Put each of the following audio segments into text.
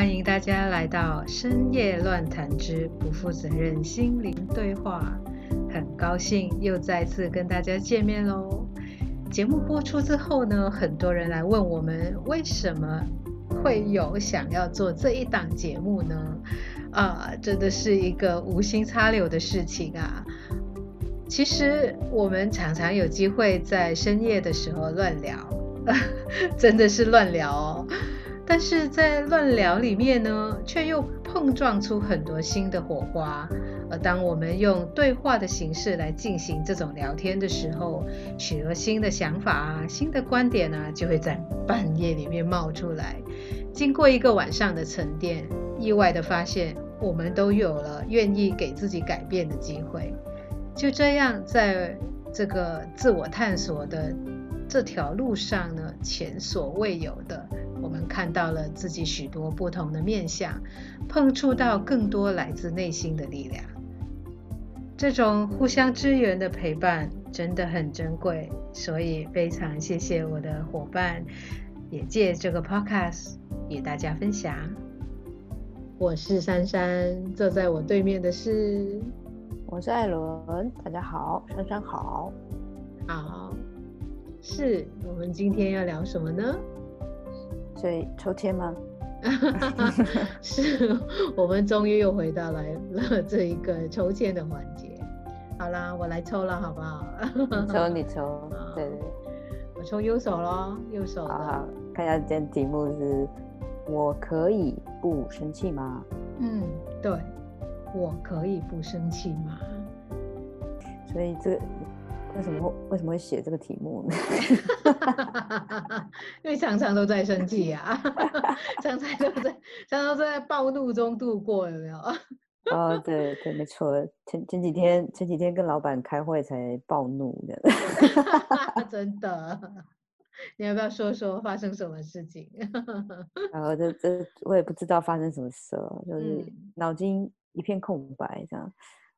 欢迎大家来到深夜乱谈之不负责任心灵对话。很高兴又再次跟大家见面喽。节目播出之后呢，很多人来问我们为什么会有想要做这一档节目呢？啊，真的是一个无心插柳的事情啊。其实我们常常有机会在深夜的时候乱聊，真的是乱聊哦。但是在乱聊里面呢，却又碰撞出很多新的火花。而当我们用对话的形式来进行这种聊天的时候，许多新的想法啊、新的观点啊，就会在半夜里面冒出来。经过一个晚上的沉淀，意外的发现，我们都有了愿意给自己改变的机会。就这样，在这个自我探索的这条路上呢，前所未有的，我们看到了自己许多不同的面相，碰触到更多来自内心的力量。这种互相支援的陪伴真的很珍贵，所以非常谢谢我的伙伴，也借这个 podcast 与大家分享。我是珊珊，坐在我对面的是。我是艾伦，大家好，珊珊好，好，是我们今天要聊什么呢？所以抽签吗？是我们终于又回到来了这一个抽签的环节。好啦，我来抽了，好不好？你抽，你抽，对对，我抽右手咯，右手的。好，看一下今天题目是：我可以不生气吗？嗯，对。我可以不生气吗？所以这为什么会为什么会写这个题目呢？因为常常都在生气啊，常常都在常常都在暴怒中度过，有没有？哦，对对，没错。前前几天前几天跟老板开会才暴怒的，真的。你要不要说说发生什么事情？然后这这我也不知道发生什么事了，就是脑筋。一片空白，这样，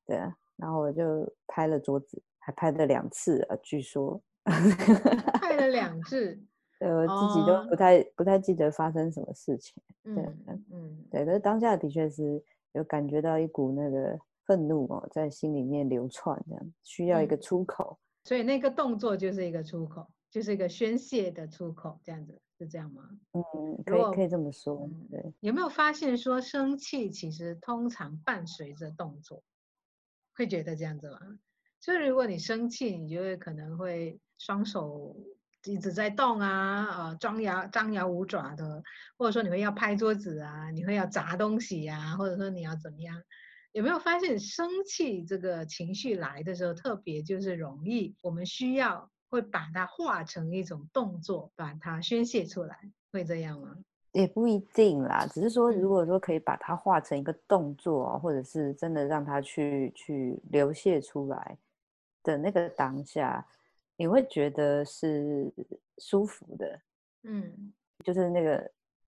对啊，然后我就拍了桌子，还拍了两次啊，据说拍了两 次，对，我自己都不太、哦、不太记得发生什么事情，对，嗯，嗯对，可是当下的确是有感觉到一股那个愤怒哦，在心里面流窜，这样需要一个出口，嗯，所以那个动作就是一个出口，就是一个宣泄的出口，这样子。是这样吗？嗯，可以可以这么说。对、嗯，有没有发现说生气其实通常伴随着动作？会觉得这样子吗？就是如果你生气，你就会可能会双手一直在动啊，啊、呃，张牙张牙舞爪的，或者说你会要拍桌子啊，你会要砸东西啊，或者说你要怎么样？有没有发现生气这个情绪来的时候，特别就是容易，我们需要。会把它化成一种动作，把它宣泄出来，会这样吗？也不一定啦，只是说，如果说可以把它化成一个动作，嗯、或者是真的让它去去流泻出来的那个当下，你会觉得是舒服的，嗯，就是那个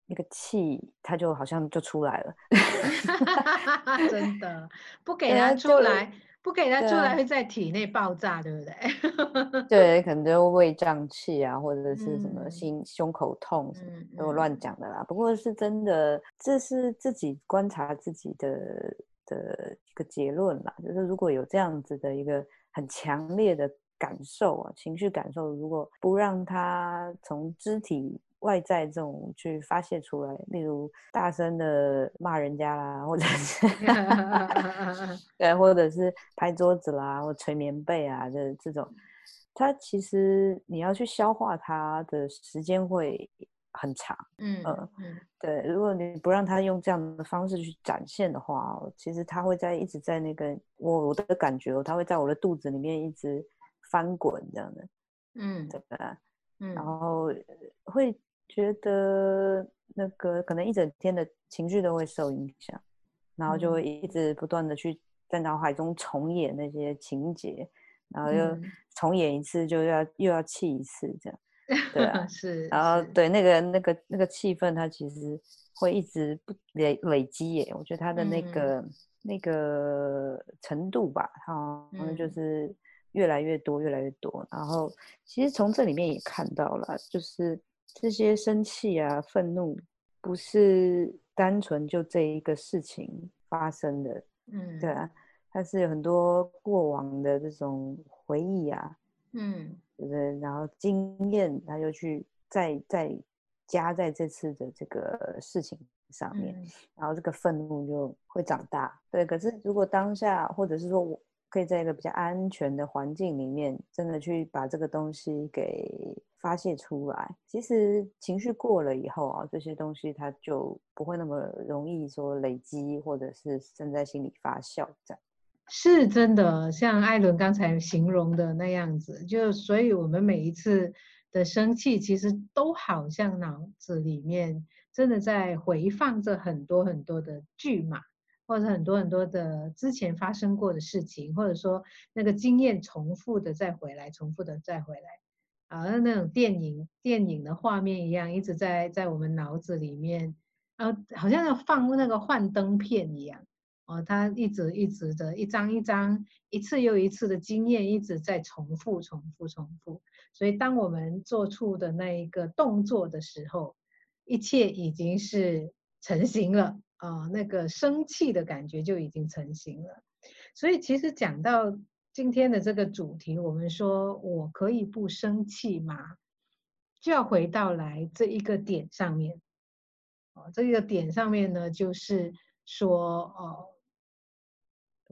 那个气，它就好像就出来了，真的不给它出来。不给它出来会在体内爆炸，对，不对？对，可能就胃胀气啊，或者是什么心、嗯、胸口痛什么，都乱讲的啦。不过是真的，这是自己观察自己的的一个结论啦。就是如果有这样子的一个很强烈的感受啊，情绪感受，如果不让他从肢体。外在这种去发泄出来，例如大声的骂人家啦，或者是 对，或者是拍桌子啦，或捶棉被啊，这这种，它其实你要去消化它的时间会很长。嗯嗯，对，如果你不让他用这样的方式去展现的话，其实他会在一直在那个我我的感觉，他会在我的肚子里面一直翻滚这样的。嗯，对吧？嗯，然后会。觉得那个可能一整天的情绪都会受影响，然后就会一直不断的去在脑海中重演那些情节，然后又重演一次就要又要气一次这样，对啊，是，然后对那个那个那个气氛，它其实会一直不累累积耶，我觉得它的那个、嗯、那个程度吧，哈，就是越来越多越来越多，然后其实从这里面也看到了，就是。这些生气啊、愤怒，不是单纯就这一个事情发生的，嗯，对啊，它是有很多过往的这种回忆啊，嗯，对不对？然后经验，他就去再再加在这次的这个事情上面，嗯，然后这个愤怒就会长大。对，可是如果当下，或者是说我。可以在一个比较安全的环境里面，真的去把这个东西给发泄出来。其实情绪过了以后啊，这些东西它就不会那么容易说累积，或者是正在心里发酵这样。是真的，像艾伦刚才形容的那样子，就所以我们每一次的生气，其实都好像脑子里面真的在回放着很多很多的剧码。或者很多很多的之前发生过的事情，或者说那个经验重复的再回来，重复的再回来，好像那种电影电影的画面一样，一直在在我们脑子里面，啊，好像要放那个幻灯片一样，哦，他一直一直的一张一张，一次又一次的经验一直在重复重复重复，所以当我们做出的那一个动作的时候，一切已经是成型了。啊、那个生气的感觉就已经成型了。所以其实讲到今天的这个主题，我们说我可以不生气吗？就要回到来这一个点上面。哦，这个点上面呢，就是说，哦，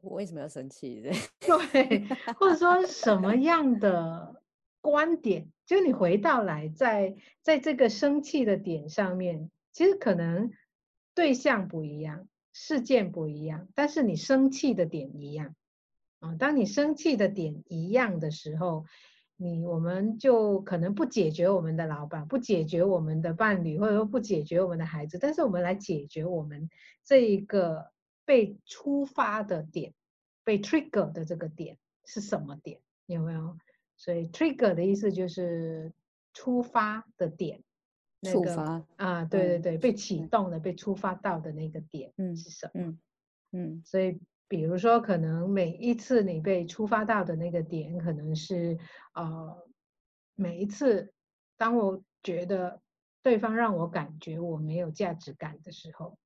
我为什么要生气？对，或者说什么样的观点？就你回到来在在这个生气的点上面，其实可能。对象不一样，事件不一样，但是你生气的点一样啊。当你生气的点一样的时候，你我们就可能不解决我们的老板，不解决我们的伴侣，或者说不解决我们的孩子，但是我们来解决我们这一个被触发的点，被 trigger 的这个点是什么点？有没有？所以 trigger 的意思就是触发的点。触、那个、发啊，对对对，嗯、被启动的、嗯、被触发到的那个点是什么？嗯嗯，所以比如说，可能每一次你被触发到的那个点，可能是呃，每一次当我觉得对方让我感觉我没有价值感的时候，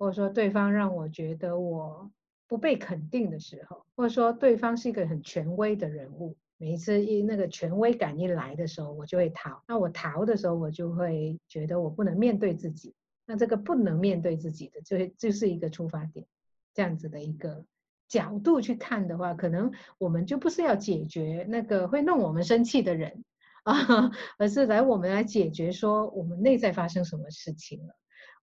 或者说对方让我觉得我不被肯定的时候，或者说对方是一个很权威的人物。每一次一那个权威感一来的时候，我就会逃。那我逃的时候，我就会觉得我不能面对自己。那这个不能面对自己的，就就是一个出发点。这样子的一个角度去看的话，可能我们就不是要解决那个会弄我们生气的人啊，而是来我们来解决说我们内在发生什么事情了。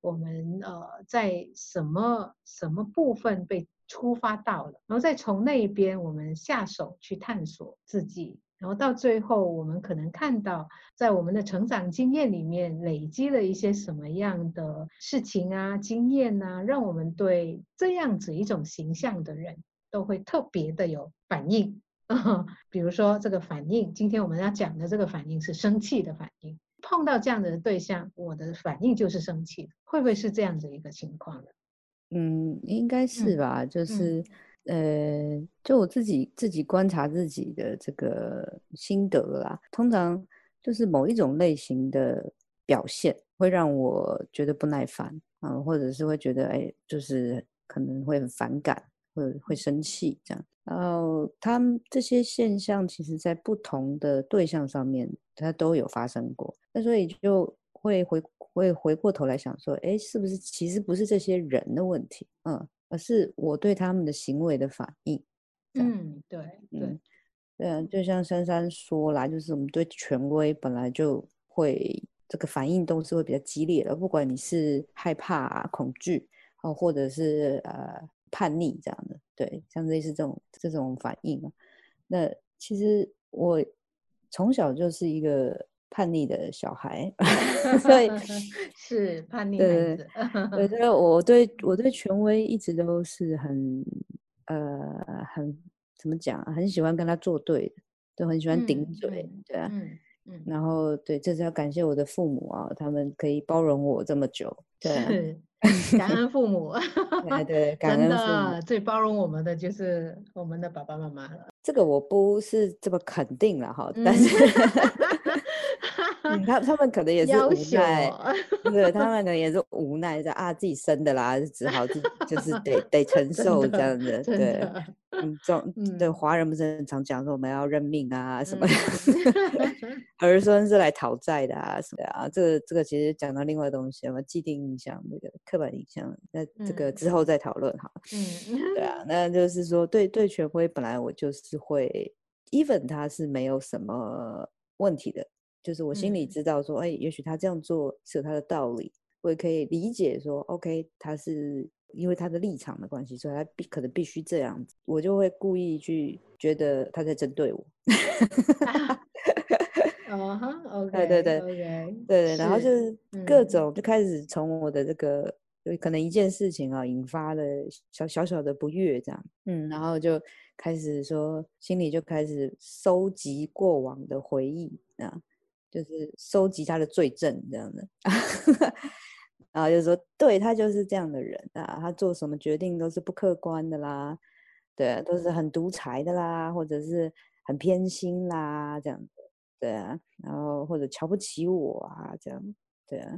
我们呃在什么什么部分被触发到了，然后再从那一边我们下手去探索自己，然后到最后我们可能看到，在我们的成长经验里面累积了一些什么样的事情啊、经验啊，让我们对这样子一种形象的人都会特别的有反应。比如说这个反应，今天我们要讲的这个反应是生气的反应。碰到这样的对象，我的反应就是生气，会不会是这样子一个情况呢？嗯，应该是吧。嗯、就是、嗯，呃，就我自己自己观察自己的这个心得啦。通常就是某一种类型的表现会让我觉得不耐烦嗯、呃，或者是会觉得哎，就是可能会很反感，会会生气这样。然后他们这些现象，其实在不同的对象上面，它都有发生过。那所以就会回。会回过头来想说，哎，是不是其实不是这些人的问题，嗯，而是我对他们的行为的反应。嗯，对，对，嗯，对啊，就像珊珊说啦，就是我们对权威本来就会这个反应都是会比较激烈的，不管你是害怕啊、恐惧哦，或者是呃叛逆这样的，对，像类似这种这种反应啊。那其实我从小就是一个。叛逆的小孩，所以 是叛 逆孩子。对，所以我对我对权威一直都是很呃很怎么讲，很喜欢跟他作对的，都很喜欢顶嘴，嗯、对啊，嗯嗯。然后对，这是要感谢我的父母啊，他们可以包容我这么久，对、啊，感恩父母。对对，感恩父母。真的最包容我们的就是我们的爸爸妈妈了。这个我不是这么肯定了哈，但是。他他们可能也是无奈，对，他们可能也是 无奈，在啊自己生的啦，只好自就是得得承 受这样子，对，嗯，中对华人不是很常讲说我们要认命啊什么，儿孙是来讨债的啊什么啊，这个这个其实讲到另外东西，什么既定印象那个刻板印象，那这个之后再讨论哈，嗯，对啊，那就是说对对权威本来我就是会，even 他是没有什么问题的。就是我心里知道说，哎、嗯，也许他这样做是有他的道理，我也可以理解说，OK，他是因为他的立场的关系，所以他必可能必须这样子，我就会故意去觉得他在针对我。哦 哈，OK，对对对然后就是各种就开始从我的这个，就、可能一件事情啊引发了小小小的不悦，这样，嗯，然后就开始说心里就开始收集过往的回忆啊。就是收集他的罪证这样的，然后就说，对，他就是这样的人啊，他做什么决定都是不客观的啦，对，都是很独裁的啦，或者是很偏心啦，这样，对啊，然后或者瞧不起我啊，这样，对啊，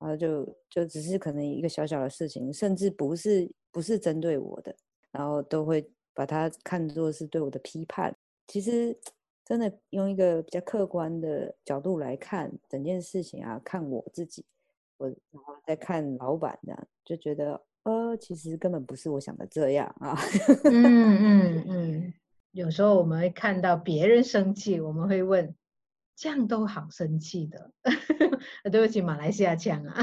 然后就就只是可能一个小小的事情，甚至不是不是针对我的，然后都会把他看作是对我的批判，其实。真的用一个比较客观的角度来看整件事情啊，看我自己，我然后再看老板这样，就觉得呃，其实根本不是我想的这样啊。嗯嗯嗯，有时候我们会看到别人生气，我们会问，这样都好生气的？对不起，马来西亚腔啊。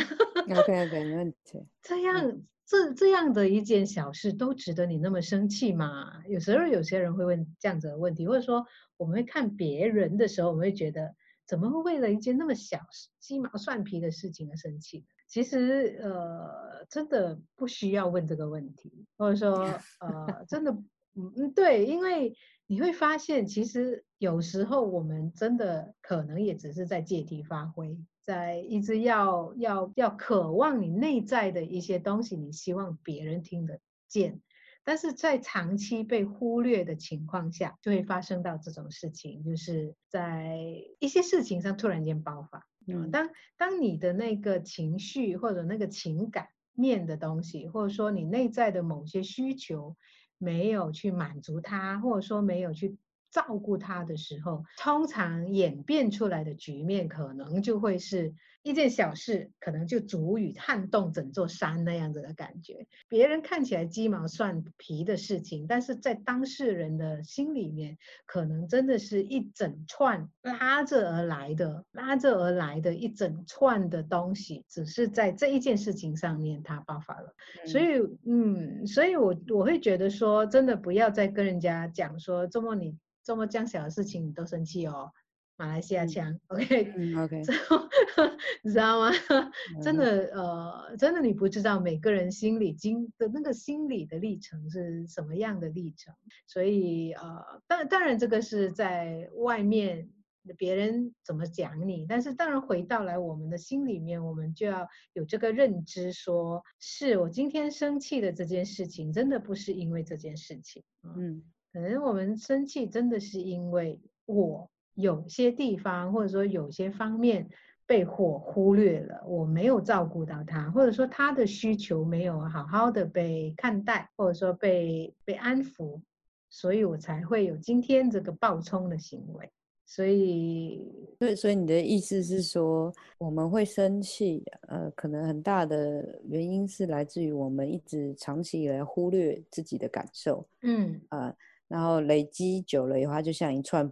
OK OK，没问题。这样。这这样的一件小事都值得你那么生气吗？有时候有些人会问这样子的问题，或者说我们会看别人的时候，我们会觉得怎么会为了一件那么小鸡毛蒜皮的事情而生气？其实呃，真的不需要问这个问题，或者说呃，真的嗯嗯对，因为你会发现，其实有时候我们真的可能也只是在借题发挥。在一直要要要渴望你内在的一些东西，你希望别人听得见，但是在长期被忽略的情况下，就会发生到这种事情，就是在一些事情上突然间爆发。嗯，当当你的那个情绪或者那个情感面的东西，或者说你内在的某些需求没有去满足它，或者说没有去。照顾他的时候，通常演变出来的局面，可能就会是一件小事，可能就足以撼动整座山那样子的感觉。别人看起来鸡毛蒜皮的事情，但是在当事人的心里面，可能真的是一整串拉着而来的、拉着而来的一整串的东西，只是在这一件事情上面它爆发了。嗯、所以，嗯，所以我我会觉得说，真的不要再跟人家讲说周末你。这么这样小的事情你都生气哦，马来西亚腔、嗯、，OK，嗯，OK，之后你知道吗？嗯、真的，呃，真的你不知道每个人心里经的那个心理的历程是什么样的历程，所以呃，当当然这个是在外面别人怎么讲你，但是当然回到来我们的心里面，我们就要有这个认知说，说是我今天生气的这件事情，真的不是因为这件事情，嗯。嗯可能我们生气真的是因为我有些地方或者说有些方面被我忽略了，我没有照顾到他，或者说他的需求没有好好的被看待，或者说被被安抚，所以我才会有今天这个暴冲的行为。所以，对，所以你的意思是说，我们会生气，呃，可能很大的原因是来自于我们一直长期以来忽略自己的感受，嗯，呃。然后累积久了以后，它就像一串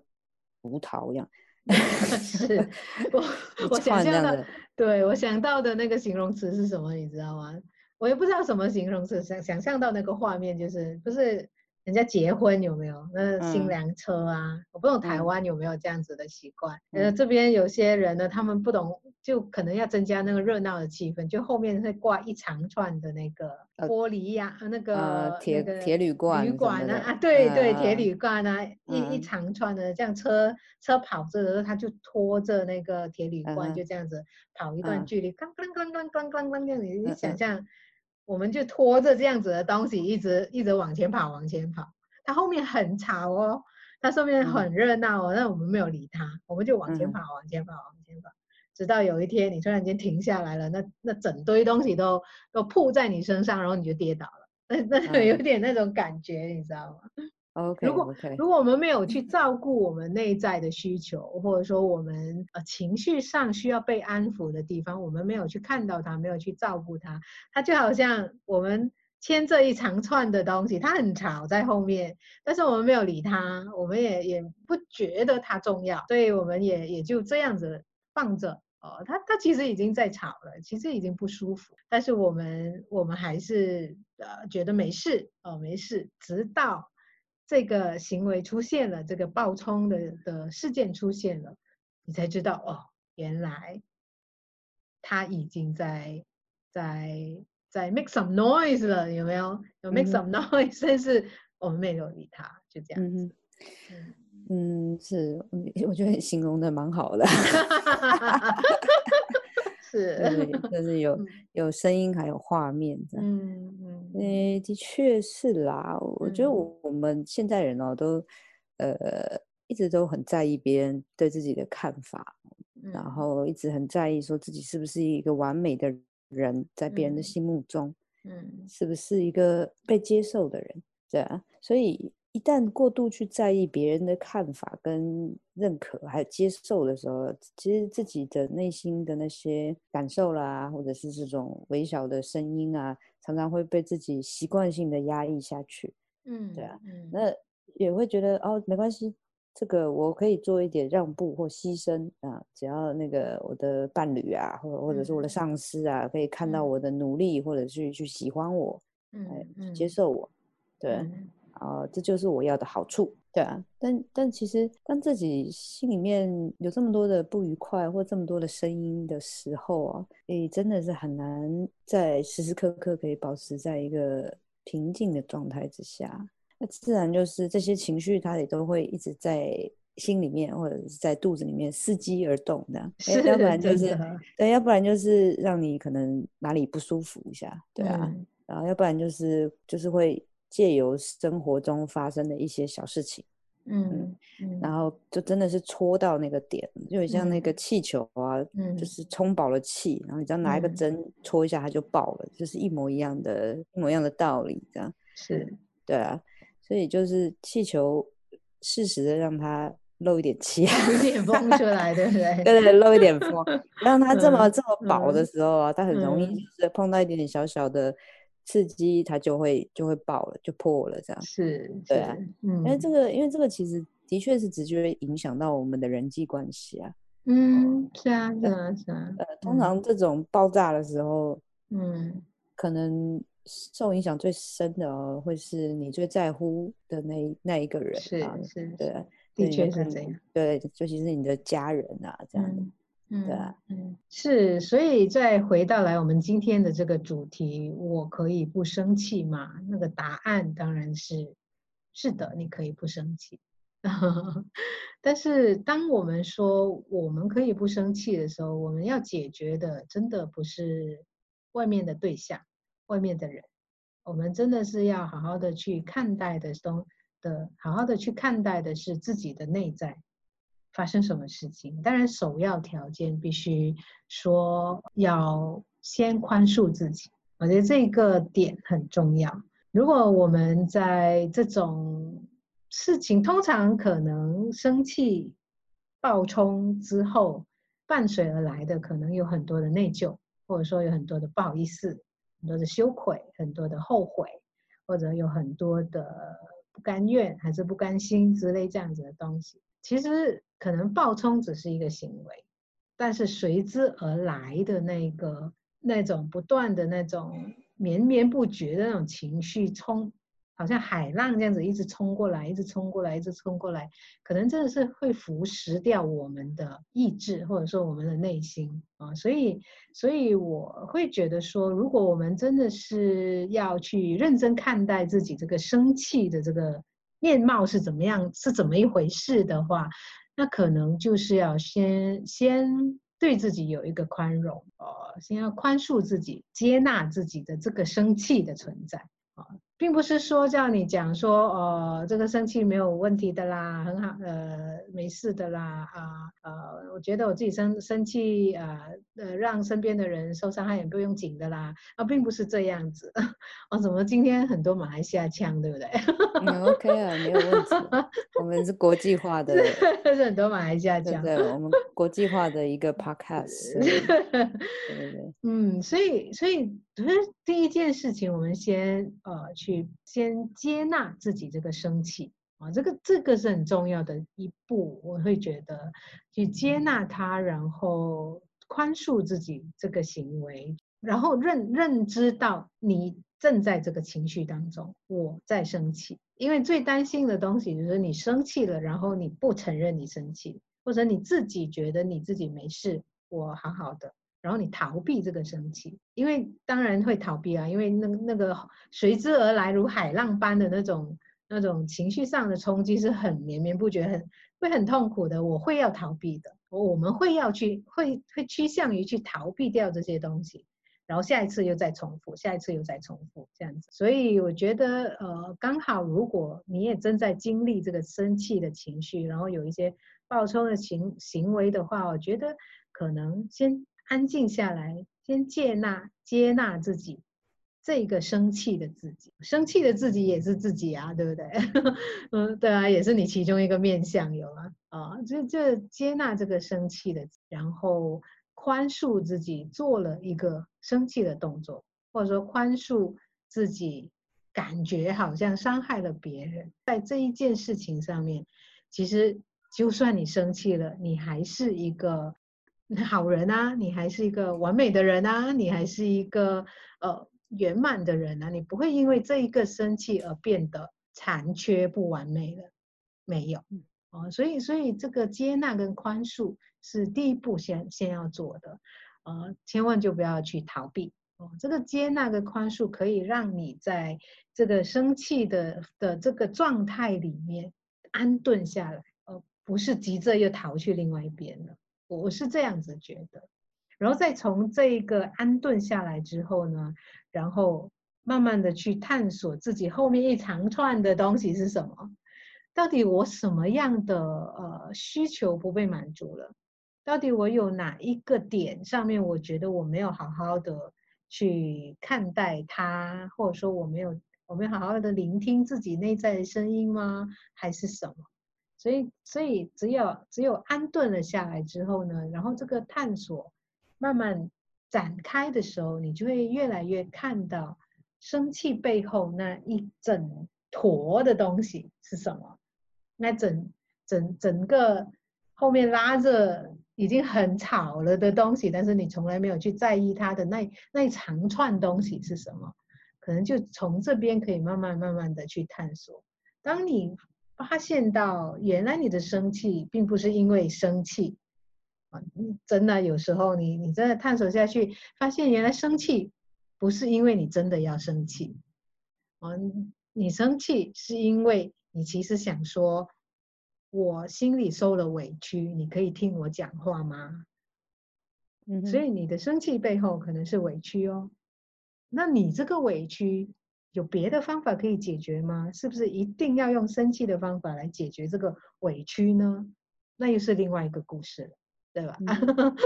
葡萄一样。是我 我想象的，对，我想到的那个形容词是什么？你知道吗？我也不知道什么形容词，想想象到那个画面就是不是。人家结婚有没有？那新娘车啊？嗯、我不懂台湾有没有这样子的习惯。呃、嗯，这边有些人呢，他们不懂，就可能要增加那个热闹的气氛，就后面会挂一长串的那个玻璃呀、啊，呃、那个铁、呃、铁铝罐铝管啊，啊，对对，铁铝罐啊，一、嗯、一长串的，这样车车跑着的时候，他就拖着那个铁铝罐，就这样子跑一段距离，咣咣咣咣咣咣咣你想象。我们就拖着这样子的东西，一直一直往前跑，往前跑。它后面很吵哦，它上面很热闹哦，但我们没有理它，我们就往前跑，往前跑，往前跑，直到有一天你突然间停下来了，那那整堆东西都都扑在你身上，然后你就跌倒了，那那有点那种感觉，你知道吗如果.如果我们没有去照顾我们内在的需求，或者说我们呃情绪上需要被安抚的地方，我们没有去看到它，没有去照顾它，它就好像我们牵着一长串的东西，它很吵在后面，但是我们没有理它，我们也也不觉得它重要，所以我们也也就这样子放着哦，它它其实已经在吵了，其实已经不舒服，但是我们我们还是呃觉得没事哦，没事，直到。这个行为出现了，这个暴冲的的事件出现了，你才知道哦，原来他已经在在在 make some noise 了，有没有？有 make some noise，、嗯、但是我们没有理他，就这样子。嗯，嗯是，我觉得你形容的蛮好的。是，就 是有有声音，还有画面这样。嗯嗯，诶，的确是啦。我觉得我我们现在人哦，都呃一直都很在意别人对自己的看法，然后一直很在意说自己是不是一个完美的人，在别人的心目中，嗯，是不是一个被接受的人？对啊，所以。一旦过度去在意别人的看法跟认可，还有接受的时候，其实自己的内心的那些感受啦，或者是这种微小的声音啊，常常会被自己习惯性的压抑下去。嗯，对啊，嗯，那也会觉得哦，没关系，这个我可以做一点让步或牺牲啊，只要那个我的伴侣啊，或或者是我的上司啊，可以看到我的努力，或者去去喜欢我，嗯，接受我，对。呃，这就是我要的好处，对啊。但但其实，当自己心里面有这么多的不愉快或这么多的声音的时候啊，诶，真的是很难在时时刻刻可以保持在一个平静的状态之下。那自然就是这些情绪，它也都会一直在心里面或者是在肚子里面伺机而动的。是，要不然就是对，要不然就是让你可能哪里不舒服一下，对啊。嗯、然后要不然就是就是会。借由生活中发生的一些小事情，嗯，嗯，然后就真的是戳到那个点，就像那个气球啊，嗯，就是充饱了气，然后你只要拿一个针戳一下，它就爆了，就是一模一样的，一模一样的道理，这样是，对啊，所以就是气球适时的让它漏一点气，有点风出来，对不对？对对，漏一点风，让它这么这么饱的时候啊，它很容易就是碰到一点点小小的。刺激它就会就会爆了，就破了，这样。是，对啊，嗯，因为这个，因为这个其实的确是直接影响到我们的人际关系啊，嗯，是啊，是啊，是啊，呃，通常这种爆炸的时候，嗯，可能受影响最深的哦，会是你最在乎的那那一个人啊，是是，对，的确是这样，对，尤其是你的家人啊，这样。嗯嗯，对啊，嗯，是，所以再回到来我们今天的这个主题，我可以不生气吗？那个答案当然是是的，你可以不生气。但是当我们说我们可以不生气的时候，我们要解决的真的不是外面的对象、外面的人，我们真的是要好好的去看待的东的，好好的去看待的是自己的内在。发生什么事情？当然，首要条件必须说要先宽恕自己。我觉得这个点很重要。如果我们在这种事情，通常可能生气、暴冲之后，伴随而来的可能有很多的内疚，或者说有很多的不好意思、很多的羞愧、很多的后悔，或者有很多的不甘愿还是不甘心之类这样子的东西。其实可能暴冲只是一个行为，但是随之而来的那个那种不断的那种绵绵不绝的那种情绪冲，好像海浪这样子一直冲过来，一直冲过来，一直冲过来，可能真的是会腐蚀掉我们的意志，或者说我们的内心啊。所以，所以我会觉得说，如果我们真的是要去认真看待自己这个生气的这个。面貌是怎么样，是怎么一回事的话，那可能就是要先先对自己有一个宽容，呃，先要宽恕自己，接纳自己的这个生气的存在啊。并不是说叫你讲说，哦，这个生气没有问题的啦，很好，呃，没事的啦，啊，呃，我觉得我自己生生气，呃，呃，让身边的人受伤害也不用紧的啦，啊，并不是这样子。哦，怎么今天很多马来西亚腔，对不对？嗯，OK 啊，没有问题。我们是国际化的，是很多马来西亚腔。对，我们国际化的一个 podcast。对对对。嗯，所以，所以，第一件事情，我们先呃。去先接纳自己这个生气啊，这个这个是很重要的一步。我会觉得去接纳它，然后宽恕自己这个行为，然后认认知到你正在这个情绪当中，我在生气。因为最担心的东西就是你生气了，然后你不承认你生气，或者你自己觉得你自己没事，我好好的。然后你逃避这个生气，因为当然会逃避啊，因为那那个随之而来如海浪般的那种那种情绪上的冲击是很绵绵不绝，很会很痛苦的。我会要逃避的，我们会要去会会趋向于去逃避掉这些东西，然后下一次又再重复，下一次又再重复这样子。所以我觉得呃，刚好如果你也正在经历这个生气的情绪，然后有一些暴冲的行行为的话，我觉得可能先。安静下来，先接纳、接纳自己这个生气的自己，生气的自己也是自己啊，对不对？嗯，对啊，也是你其中一个面相有啊啊，就就接纳这个生气的，然后宽恕自己做了一个生气的动作，或者说宽恕自己感觉好像伤害了别人，在这一件事情上面，其实就算你生气了，你还是一个。好人啊，你还是一个完美的人啊，你还是一个呃圆满的人啊，你不会因为这一个生气而变得残缺不完美了，没有哦，所以所以这个接纳跟宽恕是第一步先先要做的，呃，千万就不要去逃避。哦，这个接纳跟宽恕可以让你在这个生气的的这个状态里面安顿下来，呃，不是急着又逃去另外一边了。我是这样子觉得，然后再从这一个安顿下来之后呢，然后慢慢的去探索自己后面一长串的东西是什么，到底我什么样的呃需求不被满足了？到底我有哪一个点上面我觉得我没有好好的去看待它，或者说我没有我没有好好的聆听自己内在的声音吗？还是什么？所以，所以只有只有安顿了下来之后呢，然后这个探索慢慢展开的时候，你就会越来越看到生气背后那一整坨的东西是什么。那整整整个后面拉着已经很吵了的东西，但是你从来没有去在意它的那那一长串东西是什么，可能就从这边可以慢慢慢慢的去探索。当你发现到原来你的生气并不是因为生气啊，真的有时候你你真的探索下去，发现原来生气不是因为你真的要生气啊，你生气是因为你其实想说，我心里受了委屈，你可以听我讲话吗？嗯，所以你的生气背后可能是委屈哦，那你这个委屈。有别的方法可以解决吗？是不是一定要用生气的方法来解决这个委屈呢？那又是另外一个故事了，对吧？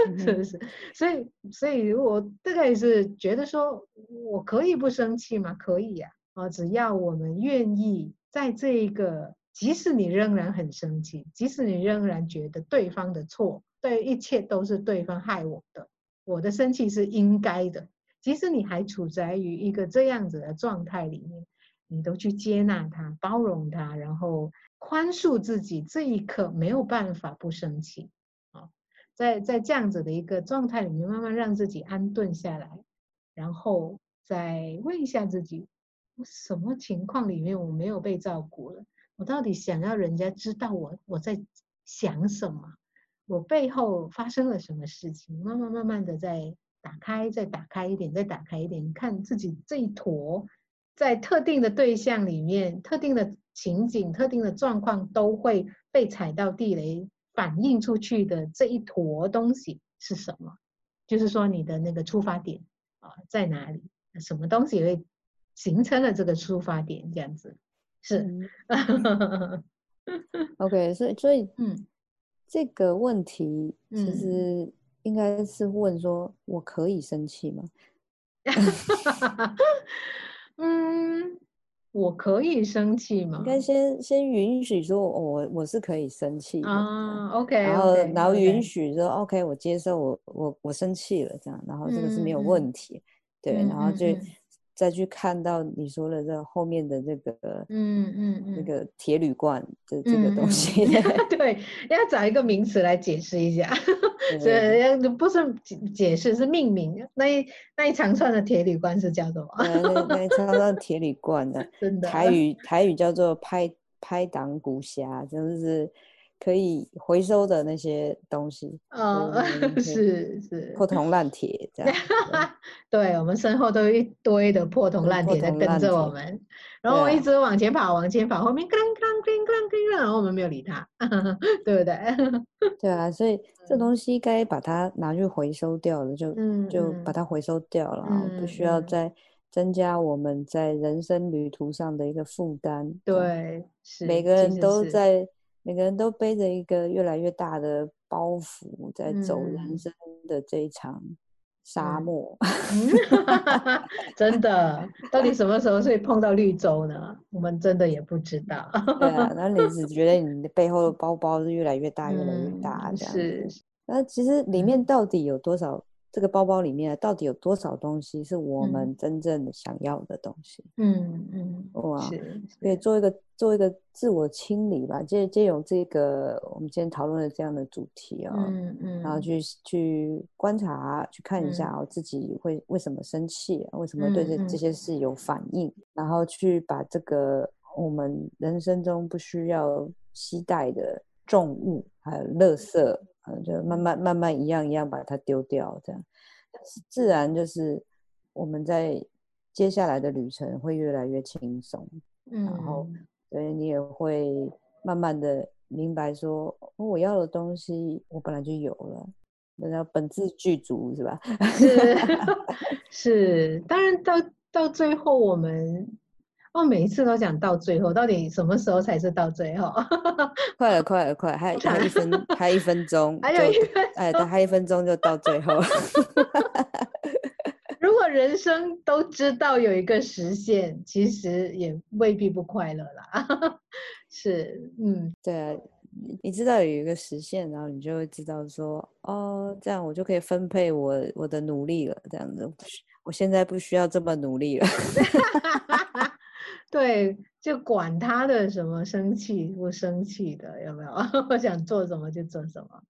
嗯、是不是？所以，所以我大概是觉得说，我可以不生气吗？可以呀，啊，只要我们愿意在这一个，即使你仍然很生气，即使你仍然觉得对方的错，对，一切都是对方害我的，我的生气是应该的。即使你还处在于一个这样子的状态里面，你都去接纳他、包容他，然后宽恕自己，这一刻没有办法不生气啊！在在这样子的一个状态里面，慢慢让自己安顿下来，然后再问一下自己：我什么情况里面我没有被照顾了？我到底想要人家知道我我在想什么？我背后发生了什么事情？慢慢慢慢的在。打开，再打开一点，再打开一点，看自己这一坨，在特定的对象里面、特定的情景、特定的状况都会被踩到地雷，反映出去的这一坨东西是什么？就是说你的那个出发点啊在哪里？什么东西会形成了这个出发点，这样子是。嗯、OK，所以所以嗯，这个问题其实应该是问说，我可以生气吗？嗯。我可以生气吗？应该先先允许说，我我是可以生气的啊。OK，然后然后允许说 OK，, 我接受我我我生气了这样，然后这个是没有问题，嗯、对，然后就。嗯嗯再去看到你说的这后面的这个，嗯嗯嗯，那个铁铝罐的这个东西，对，要找一个名词来解释一下，所以要不是解释是命名，那一那一长串的铁铝罐是叫什么？那那一长串铁铝罐的，真的台语台语叫做拍拍档骨虾，就是。可以回收的那些东西，嗯，是是破铜烂铁 这样。对，我们身后都有一堆的破铜烂铁在跟着我们，然后我一直往前跑，往前跑，后面哐啷哐啷哐啷，然后我们没有理他，对不对？对啊，所以这东西该把它拿去回收掉了，就就把它回收掉了，不需要再增加我们在人生旅途上的一个负担。对，是每个人都在。每个人都背着一个越来越大的包袱，在走人生的这一场沙漠。嗯、真的，到底什么时候会碰到绿洲呢？我们真的也不知道。对啊，那你只觉得你的背后的包包是越来越大，嗯、越来越大这样。是。那其实里面到底有多少？这个包包里面到底有多少东西是我们真正想要的东西？嗯嗯，哇，是，可以做一个做一个自我清理吧，借借由这个我们今天讨论的这样的主题啊、哦，嗯嗯，然后去去观察，去看一下哦，自己会为什么生气，为什么对这这些。事有反应，然后去把这个我们人生中不需要期待的重物还有垃圾。嗯，就慢慢慢慢一样一样把它丢掉，这样自然就是我们在接下来的旅程会越来越轻松，嗯，然后所以你也会慢慢的明白说，哦，我要的东西我本来就有了，那叫本自具足，是吧？是 是，当然到到最后我们。哦，每一次都讲到最后，到底什么时候才是到最后？快了，快了，快了，还还有一分，还一分钟，还有一分，哎，对，还一分钟就到最后。如果人生都知道有一个实现，其实也未必不快乐啦。是，嗯，对啊，你知道有一个实现，然后你就会知道说，哦，这样我就可以分配我我的努力了，这样子，我现在不需要这么努力了。对，就管他的什么生气不生气的，有没有？我想做什么就做什么，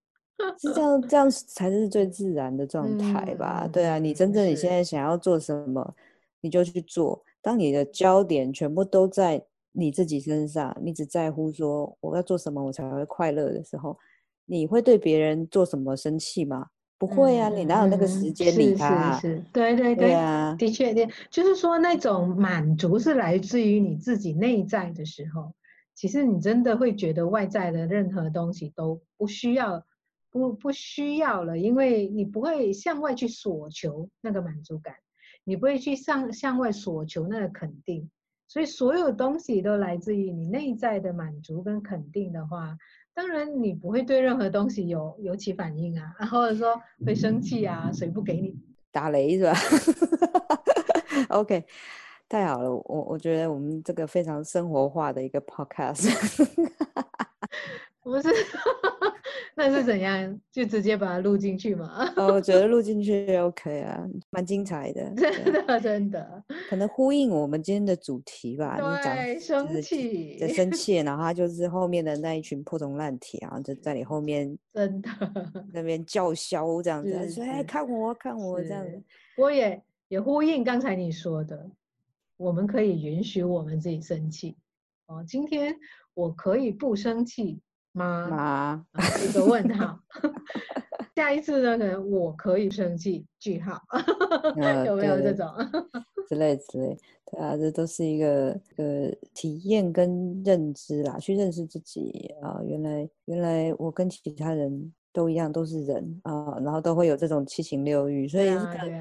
是这样，这样才是最自然的状态吧？嗯、对啊，你真正你现在想要做什么，你就去做。当你的焦点全部都在你自己身上，你只在乎说我要做什么我才会快乐的时候，你会对别人做什么生气吗？不会啊，你哪有那个时间理他、啊？是是是，对对对，对啊、的确的，就是说那种满足是来自于你自己内在的时候，其实你真的会觉得外在的任何东西都不需要，不不需要了，因为你不会向外去索求那个满足感，你不会去向向外索求那个肯定，所以所有东西都来自于你内在的满足跟肯定的话。当然，你不会对任何东西有有起反应啊，或者说会生气啊，谁不给你打雷是吧？OK，太好了，我我觉得我们这个非常生活化的一个 Podcast。不是。那是怎样？就直接把它录进去吗？哦，我觉得录进去 OK 啊，蛮精彩的，真的真的。可能呼应我们今天的主题吧。对，讲生气，的生气，然后他就是后面的那一群破铜烂铁，然后就在你后面，真的那边叫嚣这样子，说哎，看我，看我这样子。我也也呼应刚才你说的，我们可以允许我们自己生气。哦，今天我可以不生气。吗？吗？一个问号。下一次呢？可能我可以生气。句号。有没有这种？之类之类。对啊，这都是一个呃体验跟认知啦，去认识自己啊。原来原来我跟其他人都一样，都是人啊，然后都会有这种七情六欲，所以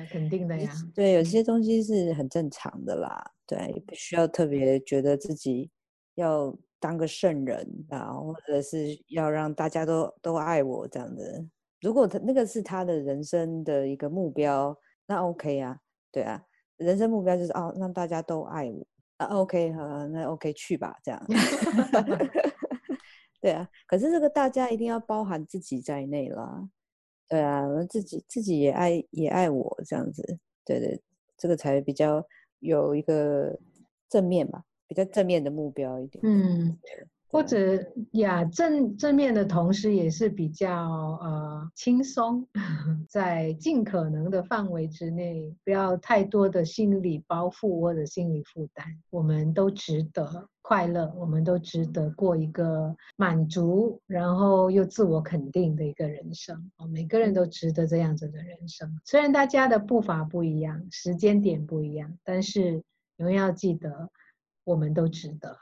肯定的呀。对，有些东西是很正常的啦，对，不需要特别觉得自己要当个圣人啊，或者是要让大家都都爱我这样的。如果他那个是他的人生的一个目标，那 OK 啊，对啊，人生目标就是哦，让大家都爱我啊，OK 哈，那 OK 去吧，这样。对啊，可是这个大家一定要包含自己在内啦。对啊，自己自己也爱也爱我这样子，对对，这个才比较有一个正面吧，比较正面的目标一点。嗯。或者呀，正正面的同时也是比较呃轻松，在尽可能的范围之内，不要太多的心理包袱或者心理负担。我们都值得快乐，我们都值得过一个满足，然后又自我肯定的一个人生。哦，每个人都值得这样子的人生。虽然大家的步伐不一样，时间点不一样，但是永远要记得，我们都值得。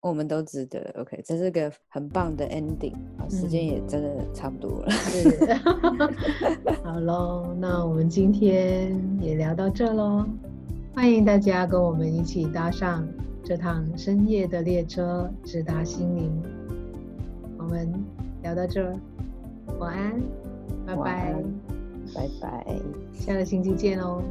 我们都值得，OK，这是个很棒的 ending 啊，时间也真的差不多了。是 好喽，那我们今天也聊到这喽，欢迎大家跟我们一起搭上这趟深夜的列车，直达心灵。我们聊到这儿，晚安，拜拜，拜拜，下个星期见哦。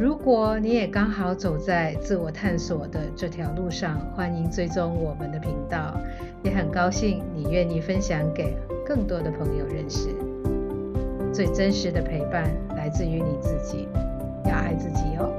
如果你也刚好走在自我探索的这条路上，欢迎追踪我们的频道，也很高兴你愿意分享给更多的朋友认识。最真实的陪伴来自于你自己，要爱自己哦